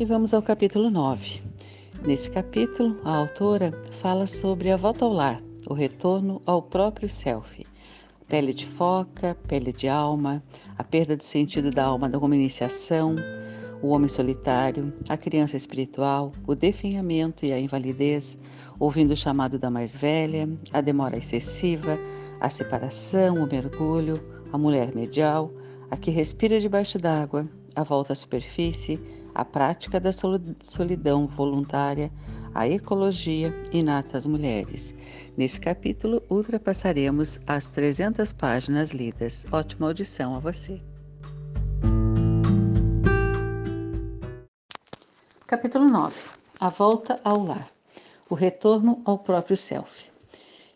E vamos ao capítulo 9. Nesse capítulo, a autora fala sobre a volta ao lar, o retorno ao próprio self. Pele de foca, pele de alma, a perda do sentido da alma como iniciação, o homem solitário, a criança espiritual, o definhamento e a invalidez, ouvindo o chamado da mais velha, a demora excessiva, a separação, o mergulho, a mulher medial, a que respira debaixo d'água, a volta à superfície, a prática da solidão voluntária, a ecologia inata às mulheres. Nesse capítulo, ultrapassaremos as 300 páginas lidas. Ótima audição a você. Capítulo 9 A volta ao lar O retorno ao próprio self.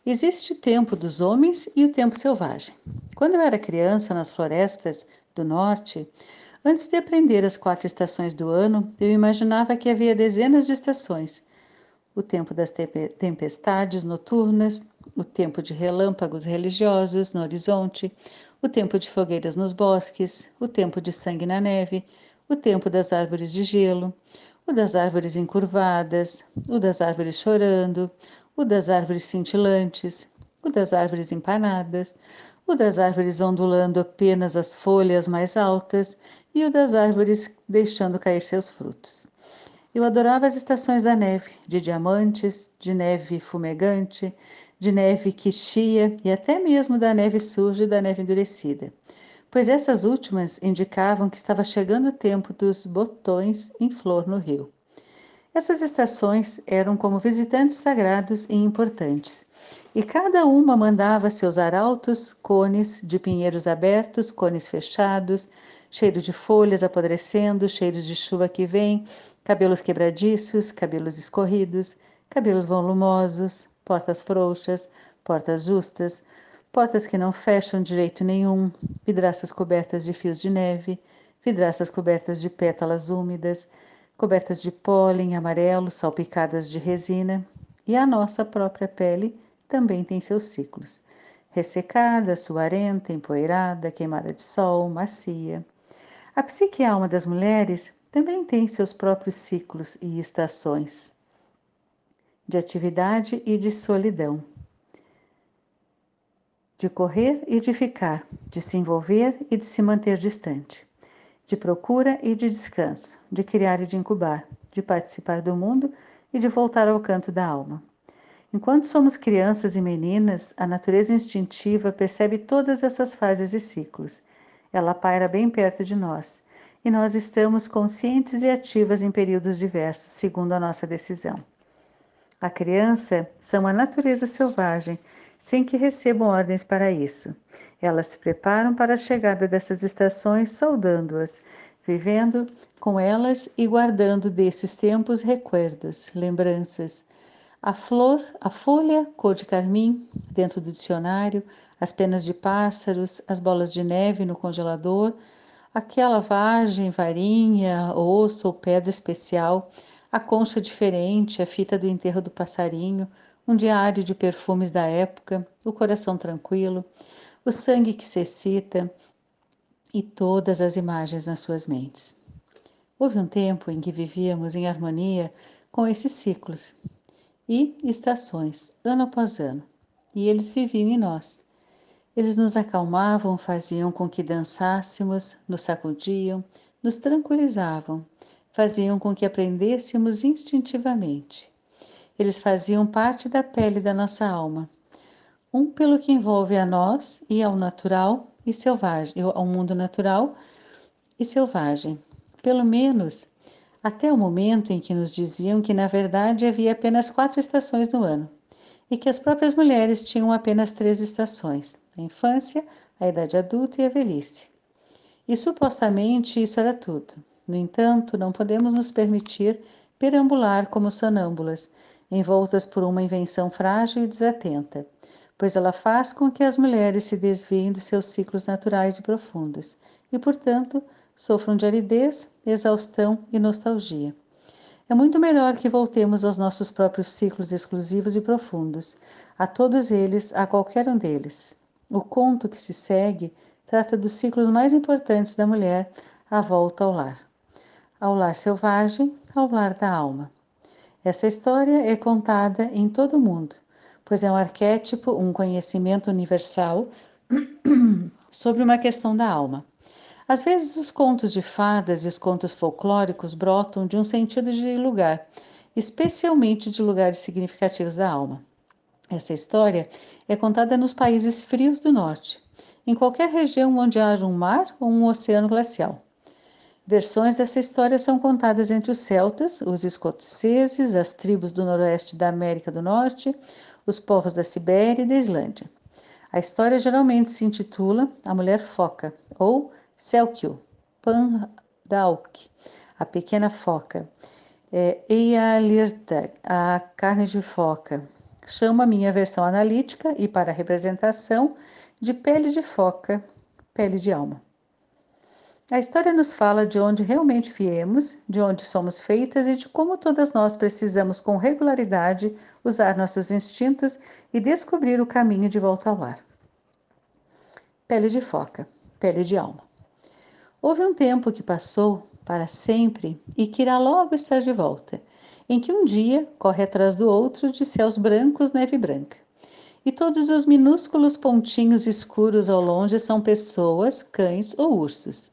Existe o tempo dos homens e o tempo selvagem. Quando eu era criança nas florestas do norte, antes de aprender as quatro estações do ano, eu imaginava que havia dezenas de estações. O tempo das tempestades noturnas, o tempo de relâmpagos religiosos no horizonte, o tempo de fogueiras nos bosques, o tempo de sangue na neve, o tempo das árvores de gelo, o das árvores encurvadas, o das árvores chorando, o das árvores cintilantes, o das árvores empanadas, o das árvores ondulando apenas as folhas mais altas e o das árvores deixando cair seus frutos. Eu adorava as estações da neve, de diamantes, de neve fumegante, de neve que chia e até mesmo da neve suja e da neve endurecida pois essas últimas indicavam que estava chegando o tempo dos botões em flor no rio. Essas estações eram como visitantes sagrados e importantes, e cada uma mandava seus arautos, cones de pinheiros abertos, cones fechados, cheiros de folhas apodrecendo, cheiros de chuva que vem, cabelos quebradiços, cabelos escorridos, cabelos volumosos, portas frouxas, portas justas, portas que não fecham de jeito nenhum, vidraças cobertas de fios de neve, vidraças cobertas de pétalas úmidas, cobertas de pólen amarelo, salpicadas de resina, e a nossa própria pele também tem seus ciclos. Ressecada, suarenta, empoeirada, queimada de sol, macia. A psique e a alma das mulheres também tem seus próprios ciclos e estações de atividade e de solidão de correr e de ficar, de se envolver e de se manter distante, de procura e de descanso, de criar e de incubar, de participar do mundo e de voltar ao canto da alma. Enquanto somos crianças e meninas, a natureza instintiva percebe todas essas fases e ciclos. Ela paira bem perto de nós, e nós estamos conscientes e ativas em períodos diversos, segundo a nossa decisão. A criança são a natureza selvagem sem que recebam ordens para isso. Elas se preparam para a chegada dessas estações, saudando-as, vivendo com elas e guardando desses tempos recuerdos, lembranças. A flor, a folha cor de carmim dentro do dicionário, as penas de pássaros, as bolas de neve no congelador, aquela vagem, varinha, osso ou pedra especial, a concha diferente, a fita do enterro do passarinho, um diário de perfumes da época, o coração tranquilo, o sangue que se excita e todas as imagens nas suas mentes. Houve um tempo em que vivíamos em harmonia com esses ciclos e estações, ano após ano, e eles viviam em nós. Eles nos acalmavam, faziam com que dançássemos, nos sacudiam, nos tranquilizavam, faziam com que aprendêssemos instintivamente. Eles faziam parte da pele da nossa alma. Um pelo que envolve a nós e ao natural e selvagem, ao mundo natural e selvagem. Pelo menos até o momento em que nos diziam que na verdade havia apenas quatro estações no ano e que as próprias mulheres tinham apenas três estações: a infância, a idade adulta e a velhice. E supostamente isso era tudo. No entanto, não podemos nos permitir perambular como sonâmbulas envoltas por uma invenção frágil e desatenta, pois ela faz com que as mulheres se desviem dos seus ciclos naturais e profundos e, portanto, sofram de aridez, exaustão e nostalgia. É muito melhor que voltemos aos nossos próprios ciclos exclusivos e profundos, a todos eles, a qualquer um deles. O conto que se segue trata dos ciclos mais importantes da mulher, a volta ao lar. ao lar selvagem, ao lar da alma. Essa história é contada em todo o mundo, pois é um arquétipo, um conhecimento universal sobre uma questão da alma. Às vezes, os contos de fadas e os contos folclóricos brotam de um sentido de lugar, especialmente de lugares significativos da alma. Essa história é contada nos países frios do norte, em qualquer região onde haja um mar ou um oceano glacial. Versões dessa história são contadas entre os celtas, os escoceses, as tribos do noroeste da América do Norte, os povos da Sibéria e da Islândia. A história geralmente se intitula A Mulher Foca ou Selkio, Pandauk, a pequena foca, é, Eialirtag, a carne de foca. Chama a minha versão analítica e para representação de pele de foca, pele de alma. A história nos fala de onde realmente viemos, de onde somos feitas e de como todas nós precisamos com regularidade usar nossos instintos e descobrir o caminho de volta ao lar. Pele de foca, pele de alma. Houve um tempo que passou para sempre e que irá logo estar de volta, em que um dia corre atrás do outro de céus brancos neve branca. E todos os minúsculos pontinhos escuros ao longe são pessoas, cães ou ursos.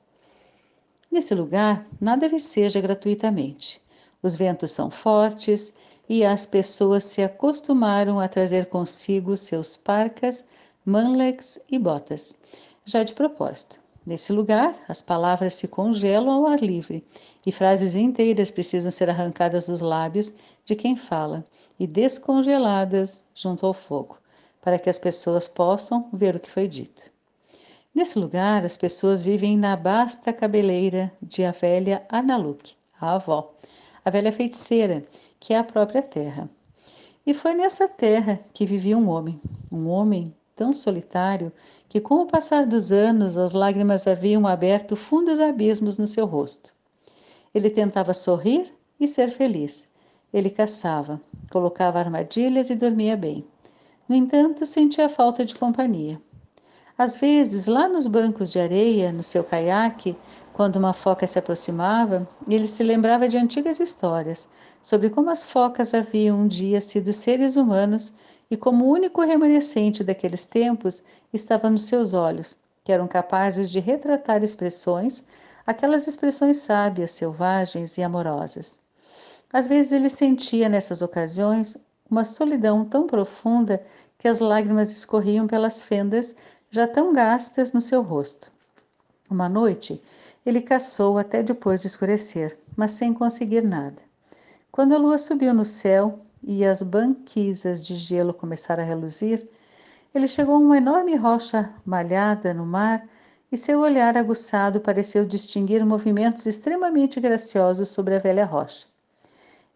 Nesse lugar, nada seja gratuitamente. Os ventos são fortes e as pessoas se acostumaram a trazer consigo seus parcas, manlegs e botas, já de propósito. Nesse lugar, as palavras se congelam ao ar livre e frases inteiras precisam ser arrancadas dos lábios de quem fala e descongeladas junto ao fogo, para que as pessoas possam ver o que foi dito. Nesse lugar, as pessoas vivem na basta cabeleira de a velha Analuk, a avó, a velha feiticeira, que é a própria terra. E foi nessa terra que vivia um homem, um homem tão solitário que, com o passar dos anos, as lágrimas haviam aberto fundos abismos no seu rosto. Ele tentava sorrir e ser feliz. Ele caçava, colocava armadilhas e dormia bem. No entanto, sentia falta de companhia. Às vezes, lá nos bancos de areia, no seu caiaque, quando uma foca se aproximava, ele se lembrava de antigas histórias sobre como as focas haviam um dia sido seres humanos e como o único remanescente daqueles tempos estava nos seus olhos, que eram capazes de retratar expressões, aquelas expressões sábias, selvagens e amorosas. Às vezes ele sentia nessas ocasiões uma solidão tão profunda que as lágrimas escorriam pelas fendas já tão gastas no seu rosto. Uma noite, ele caçou até depois de escurecer, mas sem conseguir nada. Quando a lua subiu no céu, e as banquisas de gelo começaram a reluzir, ele chegou a uma enorme rocha malhada no mar e seu olhar aguçado pareceu distinguir movimentos extremamente graciosos sobre a velha rocha.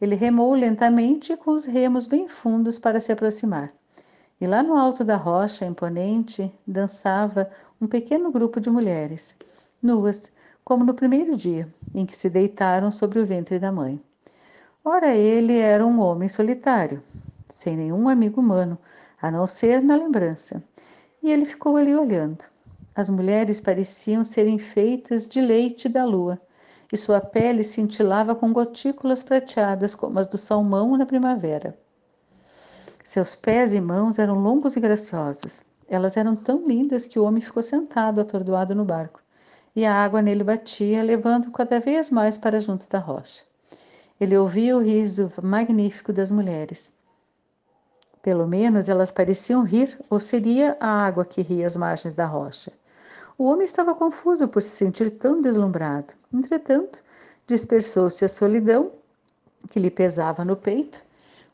Ele remou lentamente com os remos bem fundos para se aproximar. E lá no alto da rocha imponente dançava um pequeno grupo de mulheres, nuas, como no primeiro dia em que se deitaram sobre o ventre da mãe. Ora, ele era um homem solitário, sem nenhum amigo humano, a não ser na lembrança. E ele ficou ali olhando. As mulheres pareciam serem feitas de leite da lua, e sua pele cintilava com gotículas prateadas como as do salmão na primavera. Seus pés e mãos eram longos e graciosos. Elas eram tão lindas que o homem ficou sentado, atordoado no barco, e a água nele batia, levando cada vez mais para junto da rocha. Ele ouvia o riso magnífico das mulheres. Pelo menos elas pareciam rir, ou seria a água que ria às margens da rocha. O homem estava confuso por se sentir tão deslumbrado. Entretanto, dispersou-se a solidão que lhe pesava no peito,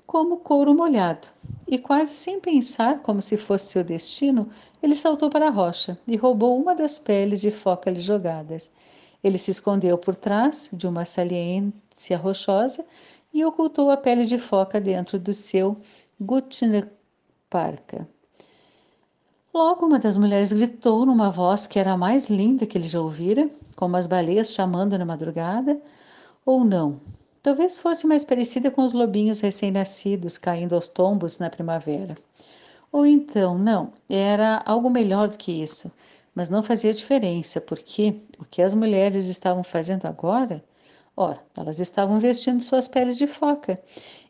como couro molhado, e quase sem pensar como se fosse seu destino, ele saltou para a rocha e roubou uma das peles de foca lhe jogadas. Ele se escondeu por trás de uma saliência rochosa e ocultou a pele de foca dentro do seu Gutneparka. Logo, uma das mulheres gritou numa voz que era a mais linda que ele já ouvira, como as baleias chamando na madrugada, ou não. Talvez fosse mais parecida com os lobinhos recém-nascidos caindo aos tombos na primavera. Ou então, não, era algo melhor do que isso mas não fazia diferença, porque o que as mulheres estavam fazendo agora, Ora, elas estavam vestindo suas peles de foca,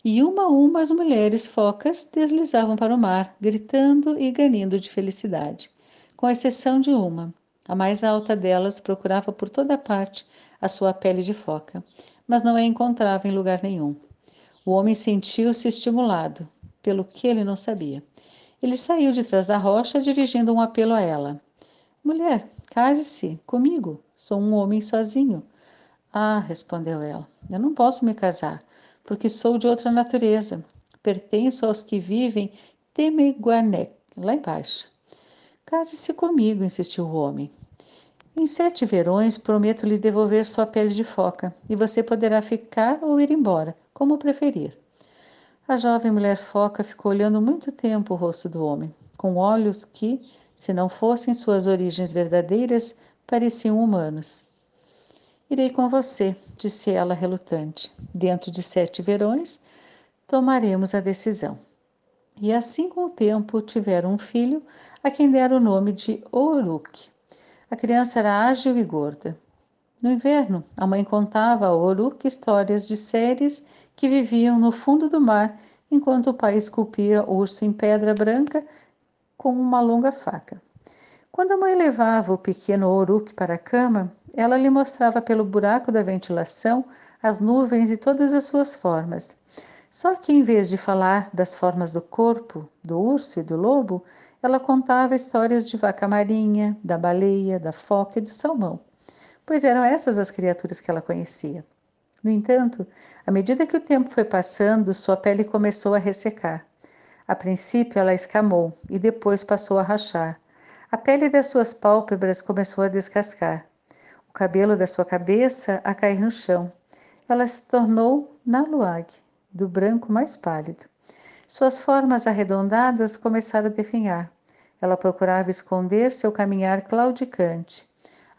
e uma a uma as mulheres focas deslizavam para o mar, gritando e ganindo de felicidade, com exceção de uma. A mais alta delas procurava por toda parte a sua pele de foca, mas não a encontrava em lugar nenhum. O homem sentiu-se estimulado, pelo que ele não sabia. Ele saiu de trás da rocha, dirigindo um apelo a ela. Mulher, case-se comigo. Sou um homem sozinho. Ah, respondeu ela, eu não posso me casar, porque sou de outra natureza. Pertenço aos que vivem Temeguané, lá embaixo. Case-se comigo, insistiu o homem. Em sete verões prometo lhe devolver sua pele de foca, e você poderá ficar ou ir embora, como preferir. A jovem mulher foca ficou olhando muito tempo o rosto do homem, com olhos que, se não fossem suas origens verdadeiras, pareciam humanos. Irei com você, disse ela relutante. Dentro de sete verões, tomaremos a decisão. E assim, com o tempo, tiveram um filho, a quem deram o nome de Oruk. A criança era ágil e gorda. No inverno, a mãe contava a Oruk histórias de seres que viviam no fundo do mar, enquanto o pai esculpia urso em pedra branca com uma longa faca. Quando a mãe levava o pequeno Oruk para a cama, ela lhe mostrava pelo buraco da ventilação as nuvens e todas as suas formas. Só que, em vez de falar das formas do corpo, do urso e do lobo, ela contava histórias de vaca marinha, da baleia, da foca e do salmão, pois eram essas as criaturas que ela conhecia. No entanto, à medida que o tempo foi passando, sua pele começou a ressecar. A princípio, ela escamou e depois passou a rachar. A pele das suas pálpebras começou a descascar. O cabelo da sua cabeça a cair no chão. Ela se tornou Naluag, do branco mais pálido. Suas formas arredondadas começaram a definhar. Ela procurava esconder seu caminhar claudicante.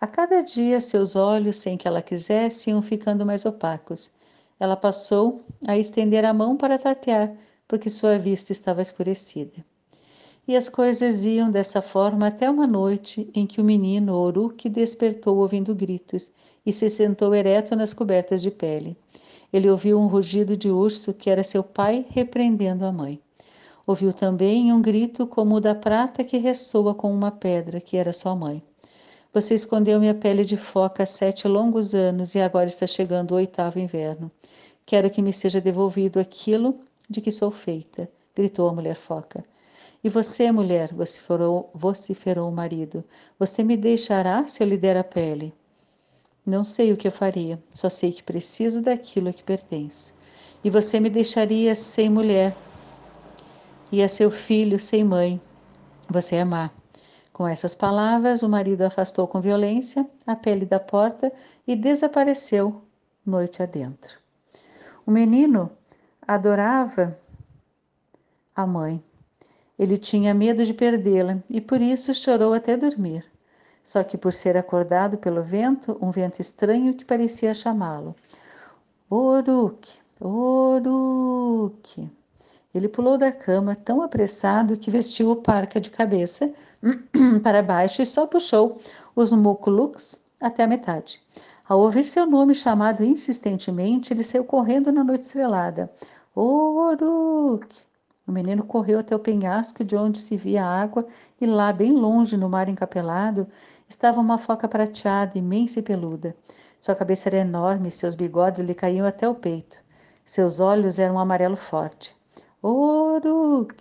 A cada dia, seus olhos, sem que ela quisesse, iam ficando mais opacos. Ela passou a estender a mão para tatear, porque sua vista estava escurecida. E as coisas iam dessa forma até uma noite em que o menino Oruk despertou ouvindo gritos e se sentou ereto nas cobertas de pele. Ele ouviu um rugido de urso que era seu pai repreendendo a mãe. Ouviu também um grito como o da prata que ressoa com uma pedra que era sua mãe. Você escondeu minha pele de foca há sete longos anos e agora está chegando o oitavo inverno. Quero que me seja devolvido aquilo de que sou feita, gritou a mulher foca. E você, mulher, vociferou, vociferou o marido, você me deixará se eu lhe der a pele? Não sei o que eu faria, só sei que preciso daquilo a que pertence. E você me deixaria sem mulher, e a seu filho sem mãe. Você é má. Com essas palavras, o marido afastou com violência a pele da porta e desapareceu noite adentro. O menino adorava a mãe. Ele tinha medo de perdê-la e por isso chorou até dormir. Só que por ser acordado pelo vento, um vento estranho que parecia chamá-lo. Oruk, Oruk. Ele pulou da cama tão apressado que vestiu o parca de cabeça para baixo e só puxou os muculucs até a metade. Ao ouvir seu nome chamado insistentemente, ele saiu correndo na noite estrelada. Oruk! O menino correu até o penhasco de onde se via a água e lá, bem longe, no mar encapelado, estava uma foca prateada, imensa e peluda. Sua cabeça era enorme seus bigodes lhe caíam até o peito. Seus olhos eram um amarelo forte. Oruk!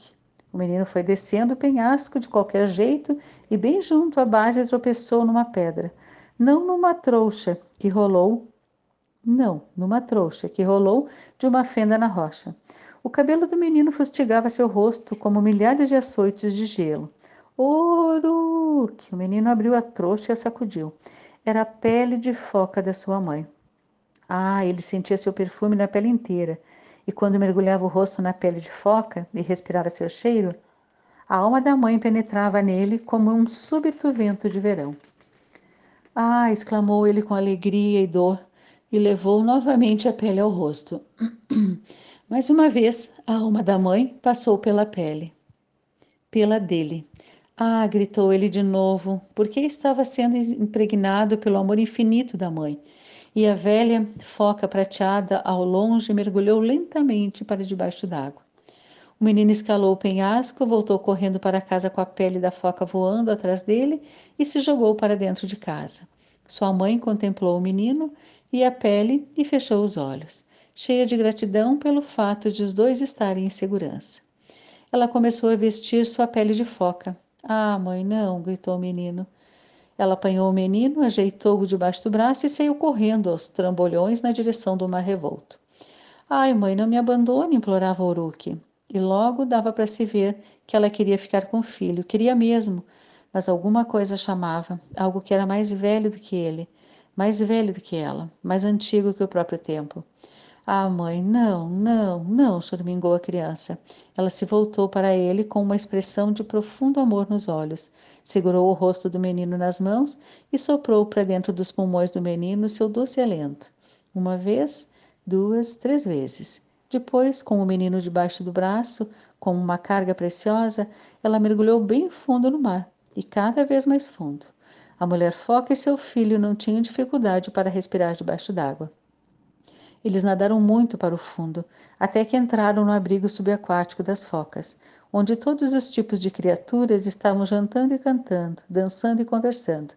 O menino foi descendo o penhasco de qualquer jeito e, bem junto à base, tropeçou numa pedra. Não numa trouxa que rolou. Não, numa trouxa que rolou de uma fenda na rocha. O cabelo do menino fustigava seu rosto como milhares de açoites de gelo. Oruk! O menino abriu a trouxa e a sacudiu. Era a pele de foca da sua mãe. Ah, ele sentia seu perfume na pele inteira e quando mergulhava o rosto na pele de foca e respirava seu cheiro, a alma da mãe penetrava nele como um súbito vento de verão. Ah! exclamou ele com alegria e dor e levou novamente a pele ao rosto. Mais uma vez, a alma da mãe passou pela pele. Pela dele. Ah! gritou ele de novo, porque estava sendo impregnado pelo amor infinito da mãe e a velha foca prateada ao longe mergulhou lentamente para debaixo d'água. O menino escalou o penhasco, voltou correndo para casa com a pele da foca voando atrás dele e se jogou para dentro de casa. Sua mãe contemplou o menino e a pele e fechou os olhos, cheia de gratidão pelo fato de os dois estarem em segurança. Ela começou a vestir sua pele de foca. Ah, mãe, não! gritou o menino. Ela apanhou o menino, ajeitou-o debaixo do braço e saiu correndo aos trambolhões na direção do mar revolto. Ai, mãe, não me abandone, implorava Uruque. E logo dava para se ver que ela queria ficar com o filho, queria mesmo, mas alguma coisa chamava, algo que era mais velho do que ele, mais velho do que ela, mais antigo que o próprio tempo. Ah, mãe, não, não, não, choramingou a criança. Ela se voltou para ele com uma expressão de profundo amor nos olhos, segurou o rosto do menino nas mãos e soprou para dentro dos pulmões do menino seu doce alento. Uma vez, duas, três vezes. Depois, com o menino debaixo do braço, como uma carga preciosa, ela mergulhou bem fundo no mar, e cada vez mais fundo. A mulher foca e seu filho não tinham dificuldade para respirar debaixo d'água. Eles nadaram muito para o fundo, até que entraram no abrigo subaquático das focas, onde todos os tipos de criaturas estavam jantando e cantando, dançando e conversando.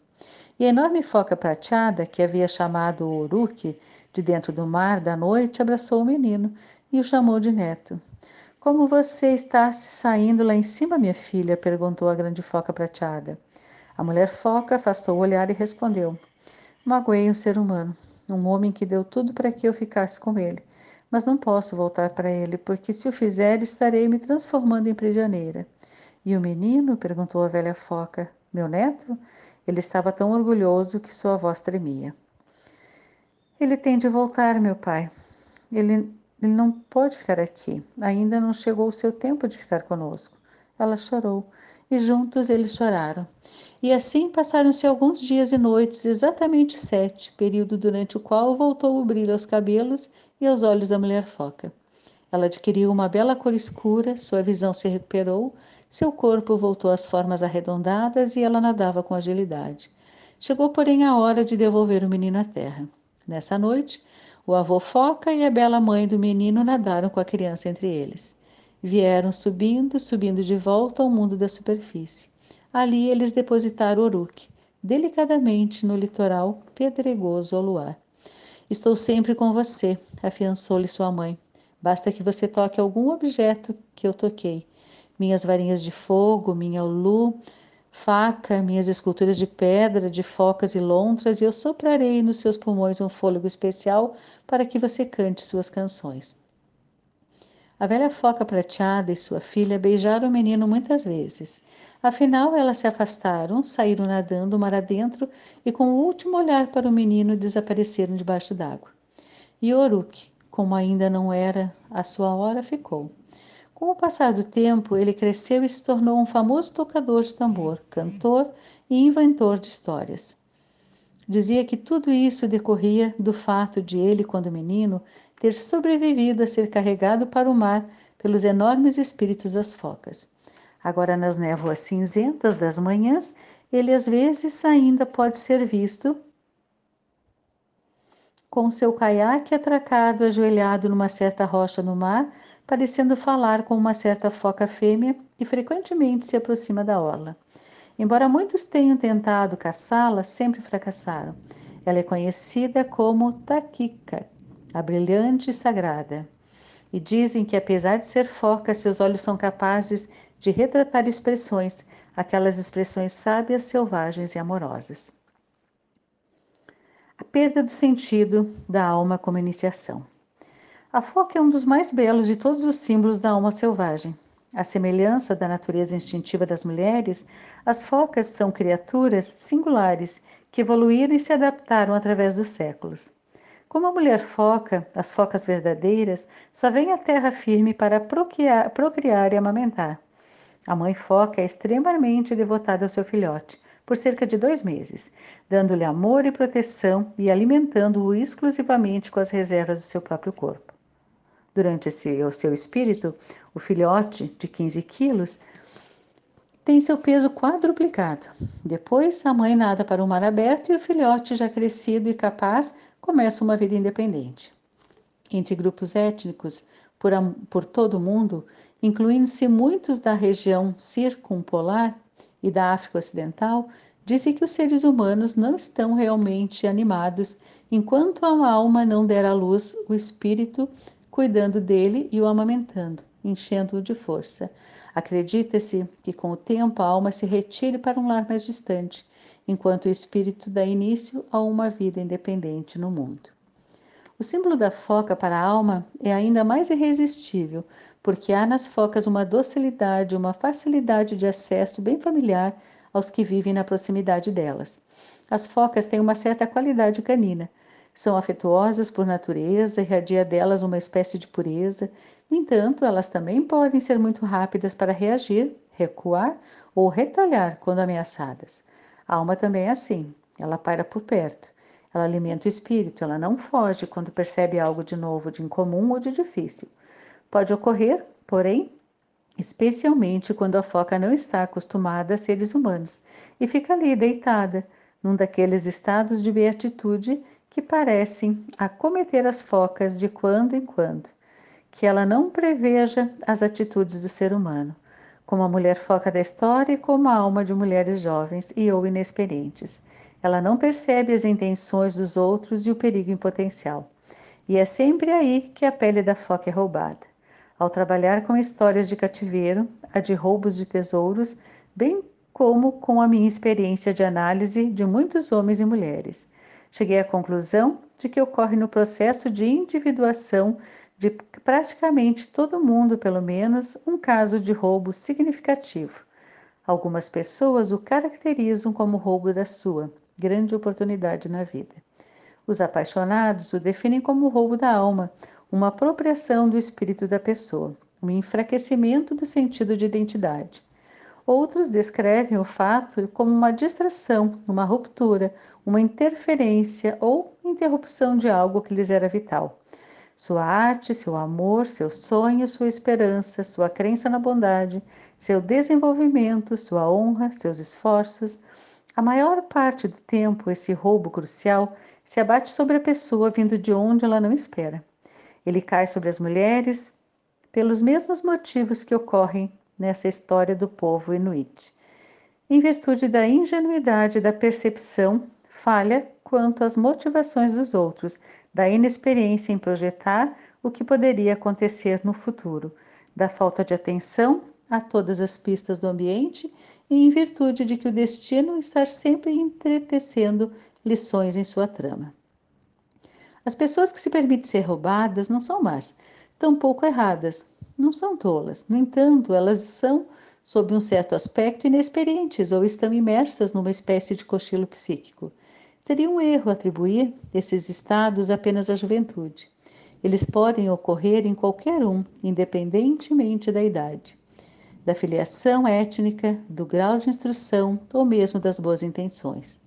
E a enorme foca prateada, que havia chamado o Uruque, de dentro do mar da noite, abraçou o menino e o chamou de neto. Como você está saindo lá em cima, minha filha? perguntou a grande foca prateada. A mulher foca afastou o olhar e respondeu: Magoei um ser humano um homem que deu tudo para que eu ficasse com ele. Mas não posso voltar para ele, porque se o fizer, estarei me transformando em prisioneira. E o menino? perguntou a velha foca. Meu neto? Ele estava tão orgulhoso que sua voz tremia. Ele tem de voltar, meu pai. Ele, ele não pode ficar aqui. Ainda não chegou o seu tempo de ficar conosco. Ela chorou e juntos eles choraram. E assim passaram-se alguns dias e noites, exatamente sete, período durante o qual voltou o brilho aos cabelos e aos olhos da mulher foca. Ela adquiriu uma bela cor escura, sua visão se recuperou, seu corpo voltou às formas arredondadas e ela nadava com agilidade. Chegou, porém, a hora de devolver o menino à terra. Nessa noite, o avô foca e a bela mãe do menino nadaram com a criança entre eles. Vieram subindo, subindo de volta ao mundo da superfície. Ali eles depositaram Uruk, delicadamente no litoral pedregoso ao luar. Estou sempre com você, afiançou-lhe sua mãe. Basta que você toque algum objeto que eu toquei. Minhas varinhas de fogo, minha ulu, faca, minhas esculturas de pedra, de focas e lontras, e eu soprarei nos seus pulmões um fôlego especial para que você cante suas canções. A velha foca prateada e sua filha beijaram o menino muitas vezes. Afinal, elas se afastaram, saíram nadando mar adentro e, com o último olhar para o menino, desapareceram debaixo d'água. E Oruk, como ainda não era a sua hora, ficou. Com o passar do tempo, ele cresceu e se tornou um famoso tocador de tambor, cantor e inventor de histórias. Dizia que tudo isso decorria do fato de ele, quando menino, ter sobrevivido a ser carregado para o mar pelos enormes espíritos das focas. Agora, nas névoas cinzentas das manhãs, ele às vezes ainda pode ser visto com seu caiaque atracado, ajoelhado numa certa rocha no mar, parecendo falar com uma certa foca fêmea que frequentemente se aproxima da orla. Embora muitos tenham tentado caçá-la, sempre fracassaram. Ela é conhecida como Taquica, a brilhante e sagrada. E dizem que, apesar de ser foca, seus olhos são capazes de retratar expressões, aquelas expressões sábias, selvagens e amorosas. A perda do sentido da alma como iniciação. A foca é um dos mais belos de todos os símbolos da alma selvagem. À semelhança da natureza instintiva das mulheres, as focas são criaturas singulares que evoluíram e se adaptaram através dos séculos. Como a mulher foca, as focas verdadeiras só vêm à terra firme para procriar, procriar e amamentar. A mãe foca é extremamente devotada ao seu filhote, por cerca de dois meses, dando-lhe amor e proteção e alimentando-o exclusivamente com as reservas do seu próprio corpo. Durante esse, o seu espírito, o filhote, de 15 quilos, tem seu peso quadruplicado. Depois, a mãe nada para o mar aberto e o filhote, já crescido e capaz, começa uma vida independente. Entre grupos étnicos por, por todo o mundo, incluindo-se muitos da região circumpolar e da África Ocidental, disse que os seres humanos não estão realmente animados enquanto a alma não der à luz o espírito, cuidando dele e o amamentando, enchendo-o de força. Acredita-se que com o tempo a alma se retire para um lar mais distante, enquanto o espírito dá início a uma vida independente no mundo. O símbolo da foca para a alma é ainda mais irresistível, porque há nas focas uma docilidade, uma facilidade de acesso bem familiar aos que vivem na proximidade delas. As focas têm uma certa qualidade canina, são afetuosas por natureza, irradia delas uma espécie de pureza. No entanto, elas também podem ser muito rápidas para reagir, recuar ou retalhar quando ameaçadas. A alma também é assim, ela paira por perto. Ela alimenta o espírito, ela não foge quando percebe algo de novo, de incomum ou de difícil. Pode ocorrer, porém, especialmente quando a foca não está acostumada a seres humanos e fica ali deitada, num daqueles estados de beatitude que parecem acometer as focas de quando em quando, que ela não preveja as atitudes do ser humano, como a mulher foca da história e como a alma de mulheres jovens e ou inexperientes. Ela não percebe as intenções dos outros e o perigo em potencial. E é sempre aí que a pele da foca é roubada. Ao trabalhar com histórias de cativeiro, a de roubos de tesouros, bem como com a minha experiência de análise de muitos homens e mulheres cheguei à conclusão de que ocorre no processo de individuação de praticamente todo mundo, pelo menos, um caso de roubo significativo. Algumas pessoas o caracterizam como roubo da sua grande oportunidade na vida. Os apaixonados o definem como roubo da alma, uma apropriação do espírito da pessoa, um enfraquecimento do sentido de identidade. Outros descrevem o fato como uma distração, uma ruptura, uma interferência ou interrupção de algo que lhes era vital. Sua arte, seu amor, seu sonho, sua esperança, sua crença na bondade, seu desenvolvimento, sua honra, seus esforços. A maior parte do tempo, esse roubo crucial se abate sobre a pessoa vindo de onde ela não espera. Ele cai sobre as mulheres pelos mesmos motivos que ocorrem nessa história do povo inuit. Em virtude da ingenuidade da percepção, falha quanto às motivações dos outros, da inexperiência em projetar o que poderia acontecer no futuro, da falta de atenção a todas as pistas do ambiente e em virtude de que o destino está sempre entretecendo lições em sua trama. As pessoas que se permitem ser roubadas não são más, tampouco erradas, não são tolas. No entanto, elas são, sob um certo aspecto, inexperientes ou estão imersas numa espécie de cochilo psíquico. Seria um erro atribuir esses estados apenas à juventude. Eles podem ocorrer em qualquer um, independentemente da idade, da filiação étnica, do grau de instrução ou mesmo das boas intenções.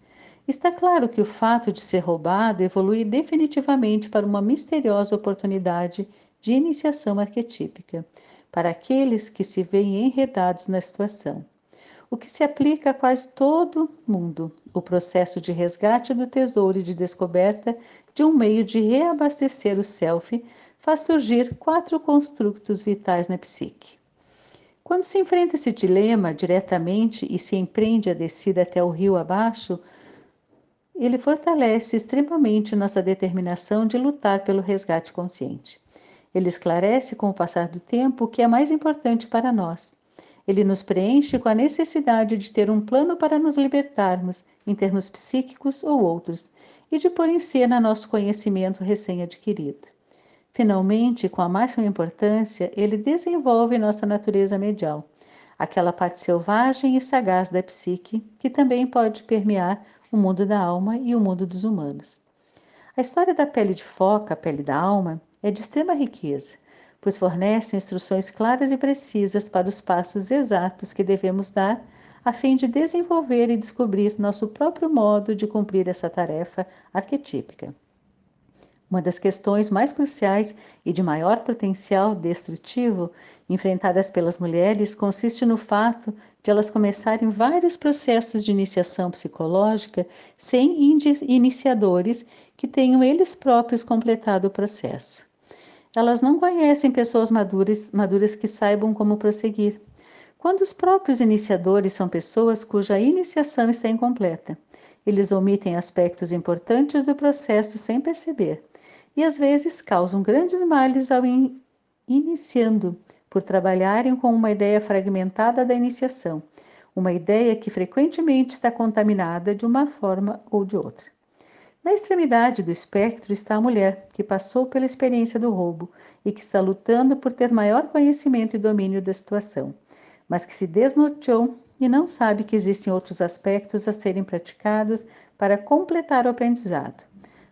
Está claro que o fato de ser roubado evolui definitivamente para uma misteriosa oportunidade de iniciação arquetípica para aqueles que se veem enredados na situação. O que se aplica a quase todo mundo, o processo de resgate do tesouro e de descoberta de um meio de reabastecer o self, faz surgir quatro construtos vitais na psique. Quando se enfrenta esse dilema diretamente e se empreende a descida até o rio abaixo, ele fortalece extremamente nossa determinação de lutar pelo resgate consciente. Ele esclarece com o passar do tempo o que é mais importante para nós. Ele nos preenche com a necessidade de ter um plano para nos libertarmos, em termos psíquicos ou outros, e de pôr em cena nosso conhecimento recém-adquirido. Finalmente, com a máxima importância, ele desenvolve nossa natureza medial, aquela parte selvagem e sagaz da psique que também pode permear o mundo da alma e o mundo dos humanos. A história da pele de foca, a pele da alma, é de extrema riqueza, pois fornece instruções claras e precisas para os passos exatos que devemos dar a fim de desenvolver e descobrir nosso próprio modo de cumprir essa tarefa arquetípica. Uma das questões mais cruciais e de maior potencial destrutivo enfrentadas pelas mulheres consiste no fato de elas começarem vários processos de iniciação psicológica sem iniciadores que tenham eles próprios completado o processo. Elas não conhecem pessoas maduras, maduras que saibam como prosseguir. Quando os próprios iniciadores são pessoas cuja iniciação está incompleta, eles omitem aspectos importantes do processo sem perceber e às vezes causam grandes males ao in iniciando, por trabalharem com uma ideia fragmentada da iniciação, uma ideia que frequentemente está contaminada de uma forma ou de outra. Na extremidade do espectro está a mulher, que passou pela experiência do roubo e que está lutando por ter maior conhecimento e domínio da situação, mas que se desnorteou e não sabe que existem outros aspectos a serem praticados para completar o aprendizado.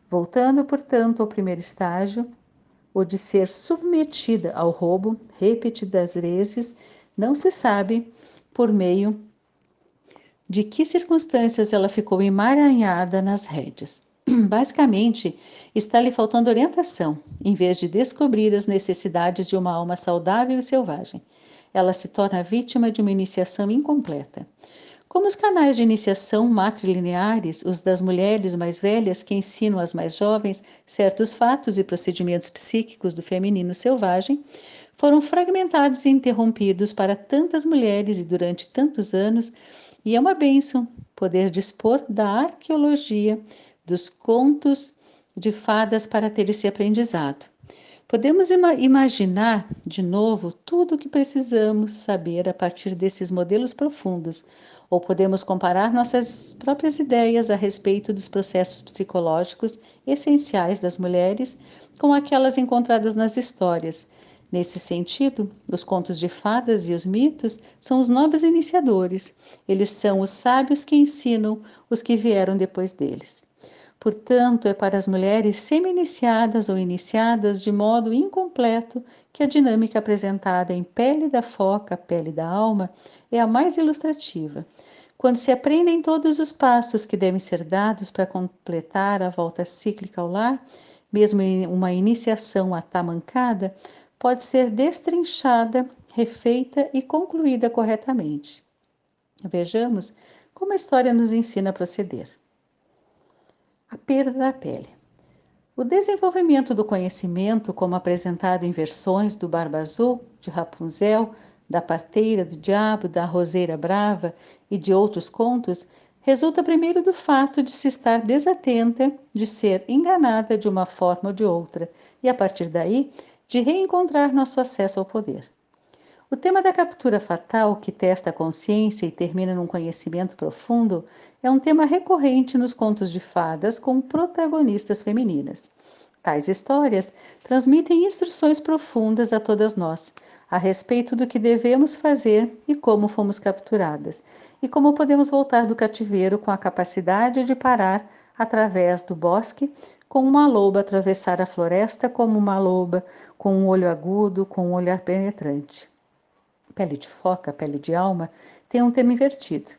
Voltando, portanto, ao primeiro estágio, o de ser submetida ao roubo repetidas vezes, não se sabe por meio de que circunstâncias ela ficou emaranhada nas rédeas. Basicamente, está lhe faltando orientação, em vez de descobrir as necessidades de uma alma saudável e selvagem. Ela se torna vítima de uma iniciação incompleta. Como os canais de iniciação matrilineares, os das mulheres mais velhas que ensinam às mais jovens certos fatos e procedimentos psíquicos do feminino selvagem, foram fragmentados e interrompidos para tantas mulheres e durante tantos anos, e é uma bênção poder dispor da arqueologia, dos contos de fadas para ter esse aprendizado. Podemos ima imaginar de novo tudo o que precisamos saber a partir desses modelos profundos, ou podemos comparar nossas próprias ideias a respeito dos processos psicológicos essenciais das mulheres com aquelas encontradas nas histórias. Nesse sentido, os contos de fadas e os mitos são os novos iniciadores. Eles são os sábios que ensinam os que vieram depois deles. Portanto, é para as mulheres semi-iniciadas ou iniciadas de modo incompleto que a dinâmica apresentada em Pele da Foca, Pele da Alma, é a mais ilustrativa. Quando se aprendem todos os passos que devem ser dados para completar a volta cíclica ao lar, mesmo em uma iniciação atamancada, pode ser destrinchada, refeita e concluída corretamente. Vejamos como a história nos ensina a proceder a perda da pele. O desenvolvimento do conhecimento, como apresentado em versões do Barba Azul, de Rapunzel, da Parteira do Diabo, da Roseira Brava e de outros contos, resulta primeiro do fato de se estar desatenta, de ser enganada de uma forma ou de outra, e a partir daí, de reencontrar nosso acesso ao poder. O tema da captura fatal, que testa a consciência e termina num conhecimento profundo, é um tema recorrente nos contos de fadas com protagonistas femininas. Tais histórias transmitem instruções profundas a todas nós a respeito do que devemos fazer e como fomos capturadas, e como podemos voltar do cativeiro com a capacidade de parar através do bosque, com uma loba atravessar a floresta como uma loba, com um olho agudo, com um olhar penetrante. Pele de Foca, Pele de Alma, tem um tema invertido.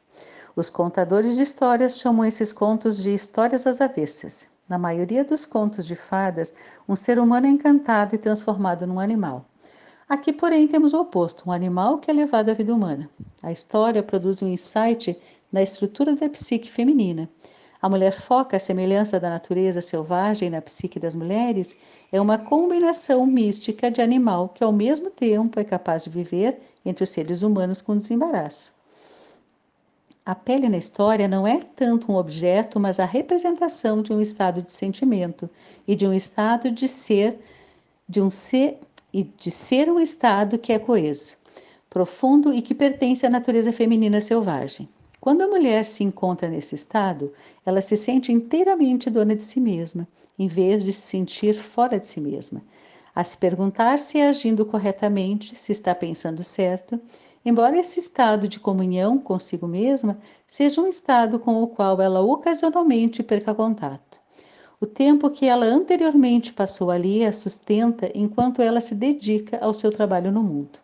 Os contadores de histórias chamam esses contos de histórias às avessas. Na maioria dos contos de fadas, um ser humano é encantado e transformado num animal. Aqui, porém, temos o oposto, um animal que é levado à vida humana. A história produz um insight na estrutura da psique feminina. A mulher foca a semelhança da natureza selvagem na psique das mulheres é uma combinação mística de animal que ao mesmo tempo é capaz de viver entre os seres humanos com desembaraço. A pele na história não é tanto um objeto, mas a representação de um estado de sentimento e de um estado de ser, de um ser e de ser um estado que é coeso, profundo e que pertence à natureza feminina selvagem. Quando a mulher se encontra nesse estado, ela se sente inteiramente dona de si mesma, em vez de se sentir fora de si mesma. A se perguntar se é agindo corretamente, se está pensando certo, embora esse estado de comunhão consigo mesma seja um estado com o qual ela ocasionalmente perca contato. O tempo que ela anteriormente passou ali a sustenta enquanto ela se dedica ao seu trabalho no mundo.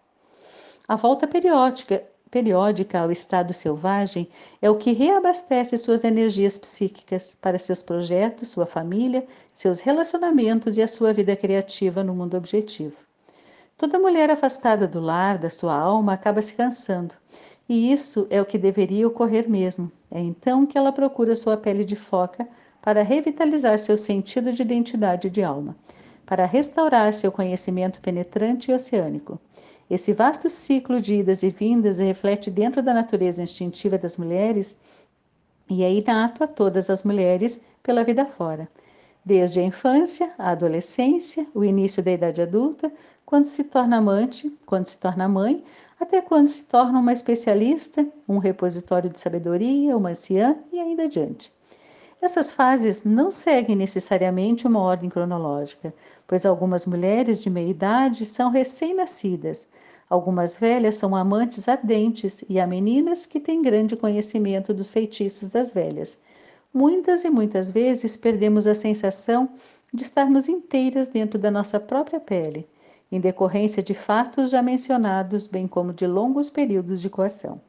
A volta periódica periódica ao estado selvagem é o que reabastece suas energias psíquicas para seus projetos, sua família, seus relacionamentos e a sua vida criativa no mundo objetivo. Toda mulher afastada do lar, da sua alma, acaba se cansando. E isso é o que deveria ocorrer mesmo. É então que ela procura sua pele de foca para revitalizar seu sentido de identidade de alma, para restaurar seu conhecimento penetrante e oceânico. Esse vasto ciclo de idas e vindas reflete dentro da natureza instintiva das mulheres e é inato a todas as mulheres pela vida fora. Desde a infância, a adolescência, o início da idade adulta, quando se torna amante, quando se torna mãe, até quando se torna uma especialista, um repositório de sabedoria, uma anciã e ainda adiante. Essas fases não seguem necessariamente uma ordem cronológica, pois algumas mulheres de meia idade são recém-nascidas, algumas velhas são amantes ardentes e há meninas que têm grande conhecimento dos feitiços das velhas. Muitas e muitas vezes perdemos a sensação de estarmos inteiras dentro da nossa própria pele em decorrência de fatos já mencionados, bem como de longos períodos de coação.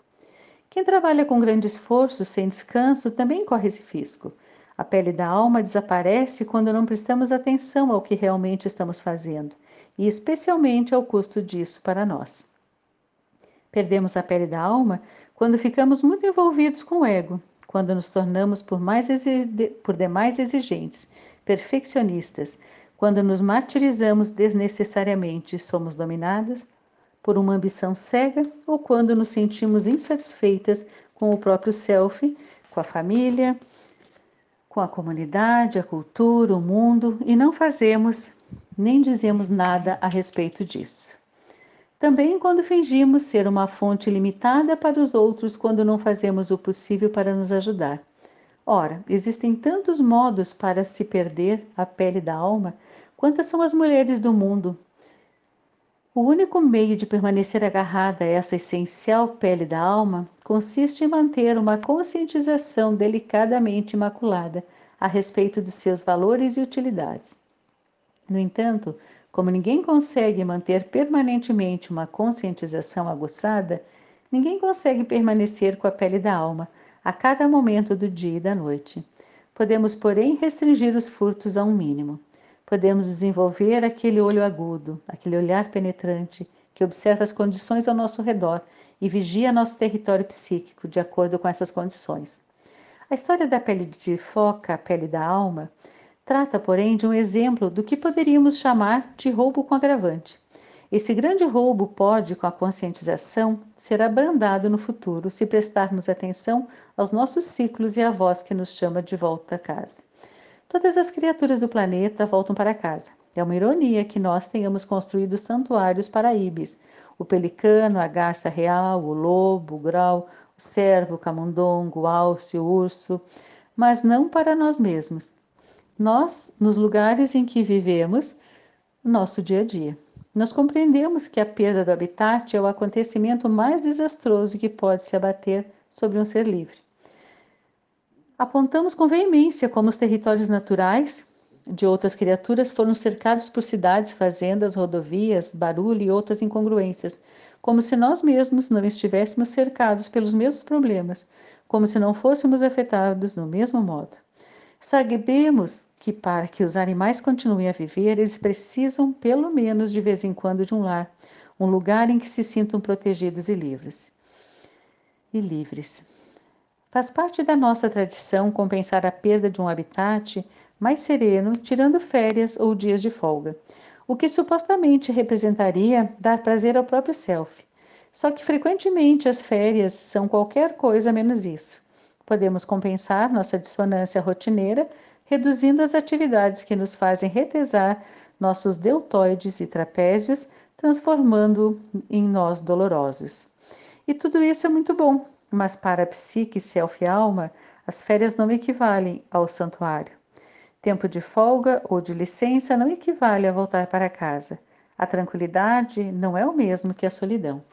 Quem trabalha com grande esforço, sem descanso, também corre esse fisco. A pele da alma desaparece quando não prestamos atenção ao que realmente estamos fazendo, e especialmente ao custo disso para nós. Perdemos a pele da alma quando ficamos muito envolvidos com o ego, quando nos tornamos por, mais por demais exigentes, perfeccionistas, quando nos martirizamos desnecessariamente, somos dominadas por uma ambição cega ou quando nos sentimos insatisfeitas com o próprio self, com a família, com a comunidade, a cultura, o mundo e não fazemos nem dizemos nada a respeito disso. Também quando fingimos ser uma fonte limitada para os outros quando não fazemos o possível para nos ajudar. Ora, existem tantos modos para se perder a pele da alma, quantas são as mulheres do mundo. O único meio de permanecer agarrada a essa essencial pele da alma consiste em manter uma conscientização delicadamente imaculada a respeito dos seus valores e utilidades. No entanto, como ninguém consegue manter permanentemente uma conscientização aguçada, ninguém consegue permanecer com a pele da alma, a cada momento do dia e da noite. Podemos, porém, restringir os furtos a um mínimo. Podemos desenvolver aquele olho agudo, aquele olhar penetrante que observa as condições ao nosso redor e vigia nosso território psíquico de acordo com essas condições. A história da pele de foca, a pele da alma, trata, porém, de um exemplo do que poderíamos chamar de roubo com agravante. Esse grande roubo pode, com a conscientização, ser abrandado no futuro se prestarmos atenção aos nossos ciclos e à voz que nos chama de volta a casa. Todas as criaturas do planeta voltam para casa. É uma ironia que nós tenhamos construído santuários para ibis, o pelicano, a garça real, o lobo, o grau, o cervo, o camundongo, o alce, o urso, mas não para nós mesmos. Nós, nos lugares em que vivemos, nosso dia a dia. Nós compreendemos que a perda do habitat é o acontecimento mais desastroso que pode se abater sobre um ser livre. Apontamos com veemência como os territórios naturais de outras criaturas foram cercados por cidades, fazendas, rodovias, barulho e outras incongruências, como se nós mesmos não estivéssemos cercados pelos mesmos problemas, como se não fôssemos afetados do mesmo modo. Sabemos que para que os animais continuem a viver, eles precisam, pelo menos de vez em quando, de um lar, um lugar em que se sintam protegidos e livres. E livres. Faz parte da nossa tradição compensar a perda de um habitat mais sereno, tirando férias ou dias de folga, o que supostamente representaria dar prazer ao próprio self. Só que frequentemente as férias são qualquer coisa menos isso. Podemos compensar nossa dissonância rotineira reduzindo as atividades que nos fazem retesar nossos deltoides e trapézios, transformando em nós dolorosos. E tudo isso é muito bom, mas para a psique, self e alma, as férias não equivalem ao santuário. Tempo de folga ou de licença não equivale a voltar para casa. A tranquilidade não é o mesmo que a solidão.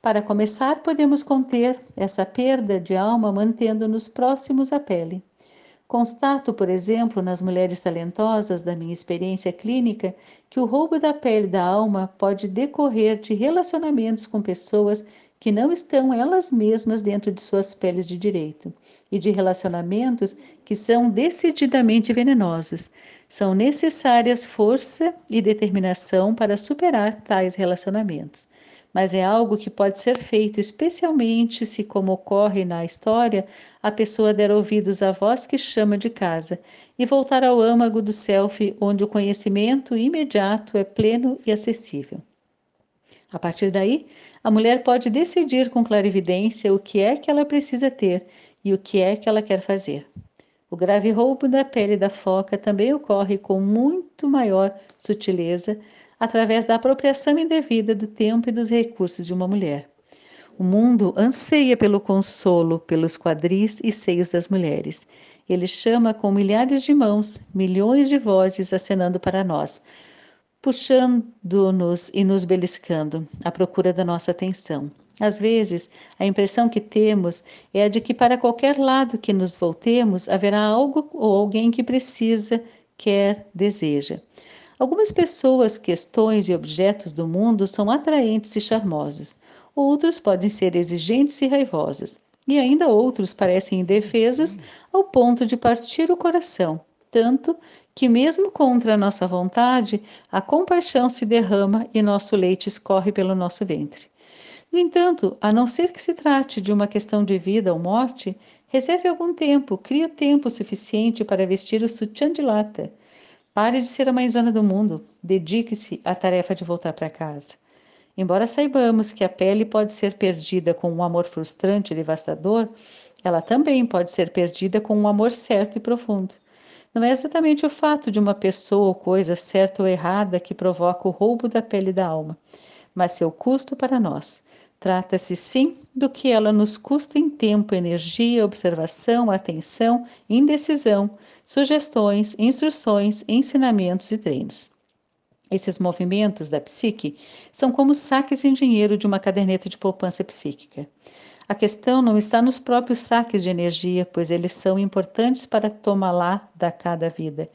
Para começar, podemos conter essa perda de alma mantendo-nos próximos à pele. Constato, por exemplo, nas mulheres talentosas da minha experiência clínica, que o roubo da pele da alma pode decorrer de relacionamentos com pessoas que não estão elas mesmas dentro de suas peles de direito, e de relacionamentos que são decididamente venenosos. São necessárias força e determinação para superar tais relacionamentos. Mas é algo que pode ser feito, especialmente se, como ocorre na história, a pessoa der ouvidos à voz que chama de casa e voltar ao âmago do self, onde o conhecimento imediato é pleno e acessível. A partir daí, a mulher pode decidir com clarividência o que é que ela precisa ter e o que é que ela quer fazer. O grave roubo da pele da foca também ocorre com muito maior sutileza através da apropriação indevida do tempo e dos recursos de uma mulher. O mundo anseia pelo consolo pelos quadris e seios das mulheres. Ele chama com milhares de mãos, milhões de vozes acenando para nós, puxando-nos e nos beliscando, à procura da nossa atenção. Às vezes, a impressão que temos é a de que para qualquer lado que nos voltemos haverá algo ou alguém que precisa, quer, deseja. Algumas pessoas, questões e objetos do mundo são atraentes e charmosos. Outros podem ser exigentes e raivosos. E ainda outros parecem indefesos ao ponto de partir o coração, tanto que, mesmo contra a nossa vontade, a compaixão se derrama e nosso leite escorre pelo nosso ventre. No entanto, a não ser que se trate de uma questão de vida ou morte, reserve algum tempo, crie tempo suficiente para vestir o sutiã de lata. Pare de ser a mãezona do mundo, dedique-se à tarefa de voltar para casa. Embora saibamos que a pele pode ser perdida com um amor frustrante e devastador, ela também pode ser perdida com um amor certo e profundo. Não é exatamente o fato de uma pessoa ou coisa certa ou errada que provoca o roubo da pele da alma, mas seu custo para nós. Trata-se sim do que ela nos custa em tempo, energia, observação, atenção, indecisão, sugestões, instruções, ensinamentos e treinos. Esses movimentos da psique são como saques em dinheiro de uma caderneta de poupança psíquica. A questão não está nos próprios saques de energia, pois eles são importantes para tomar lá da cada vida.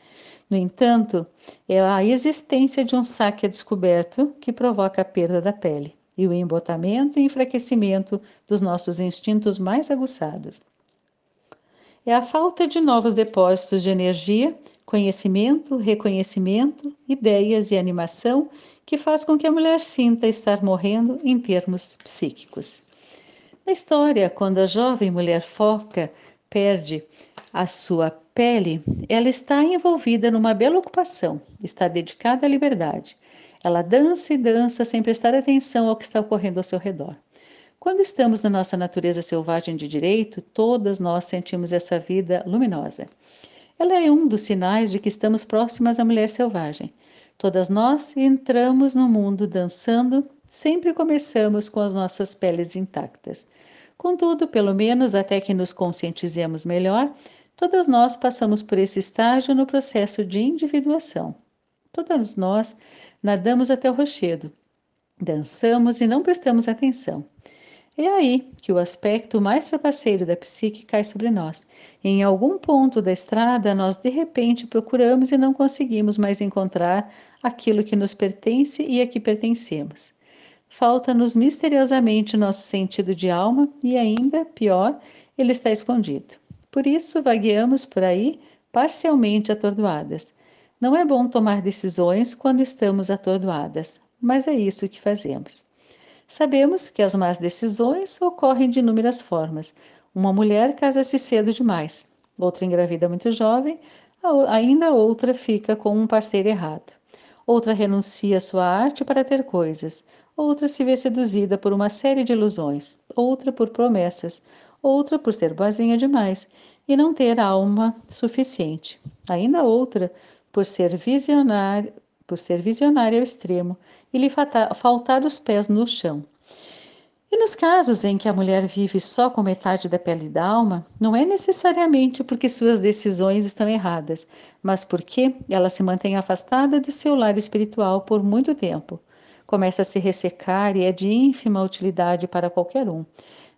No entanto, é a existência de um saque a descoberto que provoca a perda da pele e o embotamento e enfraquecimento dos nossos instintos mais aguçados. É a falta de novos depósitos de energia, conhecimento, reconhecimento, ideias e animação que faz com que a mulher sinta estar morrendo em termos psíquicos. Na história, quando a jovem mulher foca perde a sua pele, ela está envolvida numa bela ocupação, está dedicada à liberdade. Ela dança e dança sem prestar atenção ao que está ocorrendo ao seu redor. Quando estamos na nossa natureza selvagem de direito, todas nós sentimos essa vida luminosa. Ela é um dos sinais de que estamos próximas à mulher selvagem. Todas nós entramos no mundo dançando sempre começamos com as nossas peles intactas. Contudo, pelo menos até que nos conscientizemos melhor, todas nós passamos por esse estágio no processo de individuação. Todas nós nadamos até o rochedo, dançamos e não prestamos atenção. É aí que o aspecto mais trapaceiro da psique cai sobre nós. Em algum ponto da estrada, nós de repente procuramos e não conseguimos mais encontrar aquilo que nos pertence e a que pertencemos. Falta-nos misteriosamente nosso sentido de alma e ainda pior, ele está escondido. Por isso vagueamos por aí parcialmente atordoadas. Não é bom tomar decisões quando estamos atordoadas, mas é isso que fazemos. Sabemos que as más decisões ocorrem de inúmeras formas. Uma mulher casa-se cedo demais, outra engravida muito jovem, ainda outra fica com um parceiro errado. Outra renuncia à sua arte para ter coisas, outra se vê seduzida por uma série de ilusões, outra por promessas, outra por ser boazinha demais e não ter alma suficiente, ainda outra por ser visionária, por ser visionária ao extremo e lhe faltar os pés no chão. E nos casos em que a mulher vive só com metade da pele da alma, não é necessariamente porque suas decisões estão erradas, mas porque ela se mantém afastada de seu lar espiritual por muito tempo, começa a se ressecar e é de ínfima utilidade para qualquer um,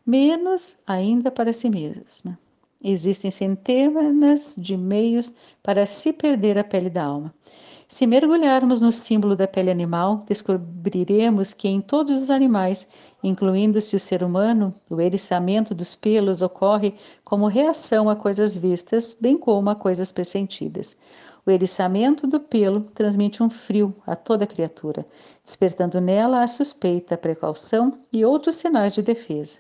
menos ainda para si mesma. Existem centenas de meios para se perder a pele da alma. Se mergulharmos no símbolo da pele animal, descobriremos que em todos os animais, incluindo-se o ser humano, o eriçamento dos pelos ocorre como reação a coisas vistas, bem como a coisas pressentidas. O eriçamento do pelo transmite um frio a toda criatura, despertando nela a suspeita, a precaução e outros sinais de defesa.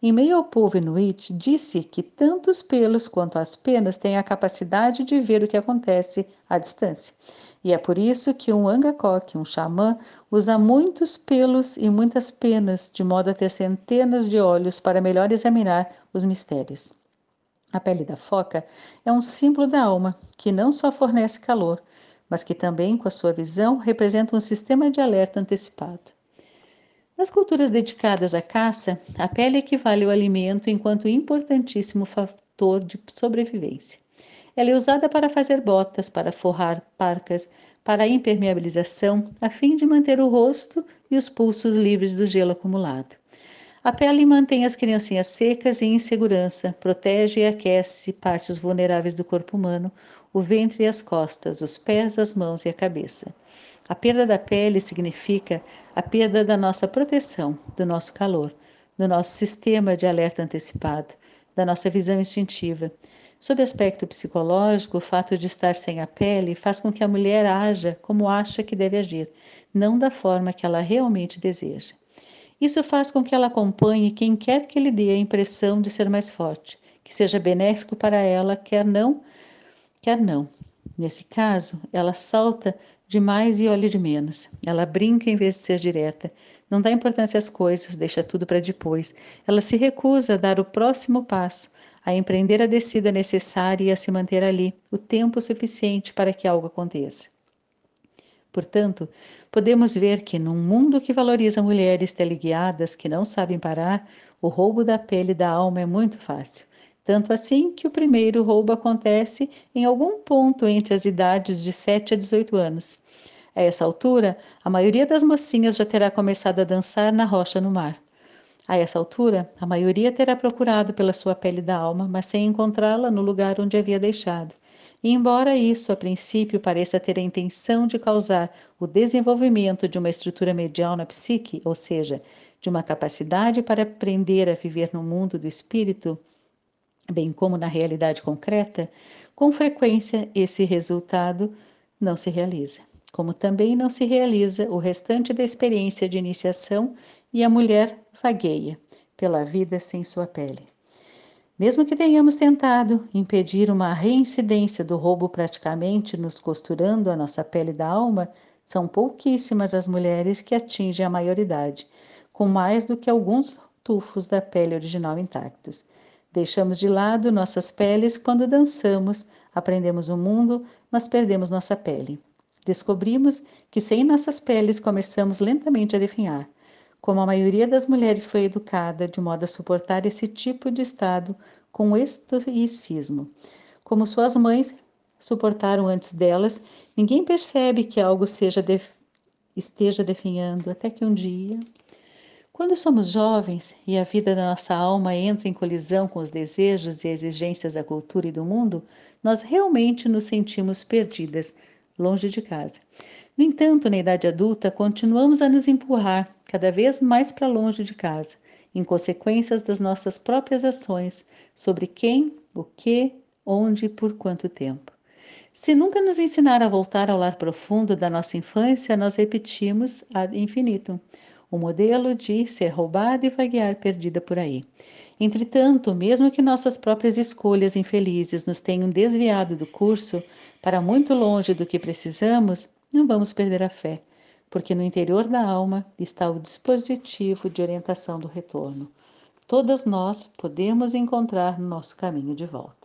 Em meio ao povo inuit, disse que tanto os pelos quanto as penas têm a capacidade de ver o que acontece à distância. E é por isso que um angakok, um xamã, usa muitos pelos e muitas penas, de modo a ter centenas de olhos para melhor examinar os mistérios. A pele da foca é um símbolo da alma, que não só fornece calor, mas que também, com a sua visão, representa um sistema de alerta antecipado. Nas culturas dedicadas à caça, a pele equivale ao alimento enquanto importantíssimo fator de sobrevivência. Ela é usada para fazer botas, para forrar parcas, para impermeabilização, a fim de manter o rosto e os pulsos livres do gelo acumulado. A pele mantém as criancinhas secas e em segurança, protege e aquece partes vulneráveis do corpo humano, o ventre e as costas, os pés, as mãos e a cabeça. A perda da pele significa a perda da nossa proteção, do nosso calor, do nosso sistema de alerta antecipado, da nossa visão instintiva, Sob aspecto psicológico, o fato de estar sem a pele faz com que a mulher haja como acha que deve agir, não da forma que ela realmente deseja. Isso faz com que ela acompanhe quem quer que lhe dê a impressão de ser mais forte, que seja benéfico para ela, quer não, quer não. Nesse caso, ela salta demais e olha de menos. Ela brinca em vez de ser direta. Não dá importância às coisas, deixa tudo para depois. Ela se recusa a dar o próximo passo, a empreender a descida necessária e a se manter ali o tempo suficiente para que algo aconteça. Portanto, podemos ver que num mundo que valoriza mulheres teleguiadas que não sabem parar, o roubo da pele da alma é muito fácil. Tanto assim que o primeiro roubo acontece em algum ponto entre as idades de 7 a 18 anos. A essa altura, a maioria das mocinhas já terá começado a dançar na rocha no mar. A essa altura, a maioria terá procurado pela sua pele da alma, mas sem encontrá-la no lugar onde havia deixado. E embora isso a princípio pareça ter a intenção de causar o desenvolvimento de uma estrutura medial na psique, ou seja, de uma capacidade para aprender a viver no mundo do espírito, bem como na realidade concreta, com frequência esse resultado não se realiza. Como também não se realiza o restante da experiência de iniciação e a mulher vagueia pela vida sem sua pele. Mesmo que tenhamos tentado impedir uma reincidência do roubo praticamente nos costurando a nossa pele da alma, são pouquíssimas as mulheres que atingem a maioridade, com mais do que alguns tufos da pele original intactos. Deixamos de lado nossas peles quando dançamos, aprendemos o mundo, mas perdemos nossa pele. Descobrimos que sem nossas peles começamos lentamente a definhar. Como a maioria das mulheres foi educada de modo a suportar esse tipo de estado com estoicismo, como suas mães suportaram antes delas, ninguém percebe que algo def... esteja definhando até que um dia. Quando somos jovens e a vida da nossa alma entra em colisão com os desejos e exigências da cultura e do mundo, nós realmente nos sentimos perdidas, longe de casa. No entanto, na idade adulta, continuamos a nos empurrar cada vez mais para longe de casa, em consequências das nossas próprias ações sobre quem, o que, onde e por quanto tempo. Se nunca nos ensinar a voltar ao lar profundo da nossa infância, nós repetimos ad infinitum o modelo de ser roubada e vaguear perdida por aí. Entretanto, mesmo que nossas próprias escolhas infelizes nos tenham desviado do curso para muito longe do que precisamos, não vamos perder a fé, porque no interior da alma está o dispositivo de orientação do retorno. Todas nós podemos encontrar nosso caminho de volta.